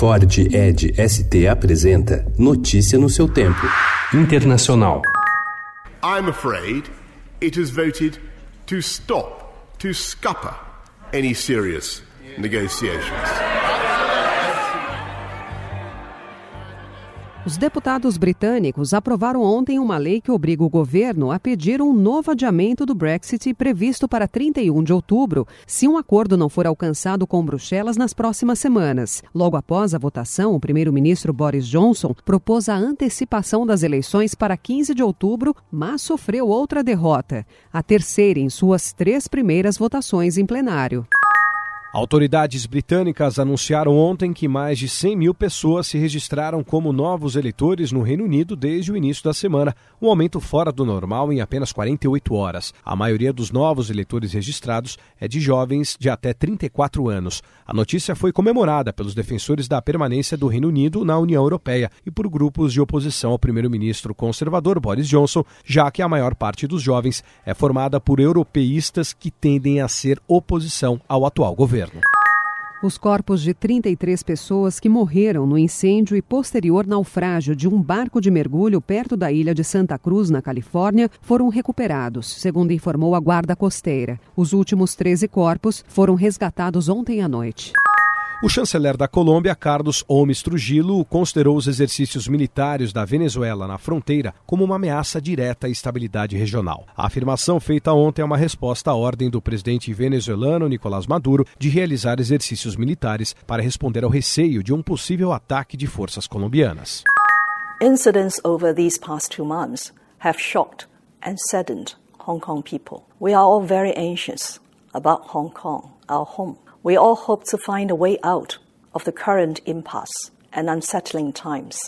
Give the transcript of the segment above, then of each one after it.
Ford Ed ST apresenta Notícia no seu tempo. Internacional. I'm afraid it has voted to stop, to scupper any serious negotiations. Os deputados britânicos aprovaram ontem uma lei que obriga o governo a pedir um novo adiamento do Brexit previsto para 31 de outubro, se um acordo não for alcançado com Bruxelas nas próximas semanas. Logo após a votação, o primeiro-ministro Boris Johnson propôs a antecipação das eleições para 15 de outubro, mas sofreu outra derrota, a terceira em suas três primeiras votações em plenário. Autoridades britânicas anunciaram ontem que mais de 100 mil pessoas se registraram como novos eleitores no Reino Unido desde o início da semana, um aumento fora do normal em apenas 48 horas. A maioria dos novos eleitores registrados é de jovens de até 34 anos. A notícia foi comemorada pelos defensores da permanência do Reino Unido na União Europeia e por grupos de oposição ao primeiro-ministro conservador Boris Johnson, já que a maior parte dos jovens é formada por europeístas que tendem a ser oposição ao atual governo governo. Os corpos de 33 pessoas que morreram no incêndio e posterior naufrágio de um barco de mergulho perto da ilha de Santa Cruz, na Califórnia, foram recuperados, segundo informou a Guarda Costeira. Os últimos 13 corpos foram resgatados ontem à noite. O chanceler da Colômbia, Carlos Holmes Trujillo, considerou os exercícios militares da Venezuela na fronteira como uma ameaça direta à estabilidade regional. A afirmação feita ontem é uma resposta à ordem do presidente venezuelano Nicolás Maduro de realizar exercícios militares para responder ao receio de um possível ataque de forças colombianas. Incidents over these past two months have shocked and saddened Hong Kong people. We are all very anxious about Hong Kong, our home. We all hope to find a way out of the current impasse and unsettling times.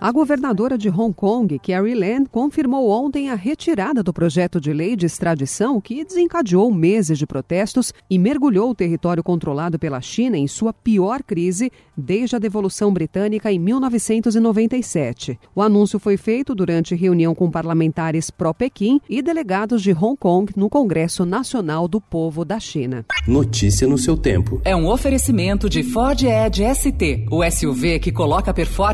A governadora de Hong Kong, Carrie Lam, confirmou ontem a retirada do projeto de lei de extradição que desencadeou meses de protestos e mergulhou o território controlado pela China em sua pior crise desde a devolução britânica em 1997. O anúncio foi feito durante reunião com parlamentares pró-Pequim e delegados de Hong Kong no Congresso Nacional do Povo da China. Notícia no seu tempo. É um oferecimento de Ford Edge ST, o SUV que coloca performance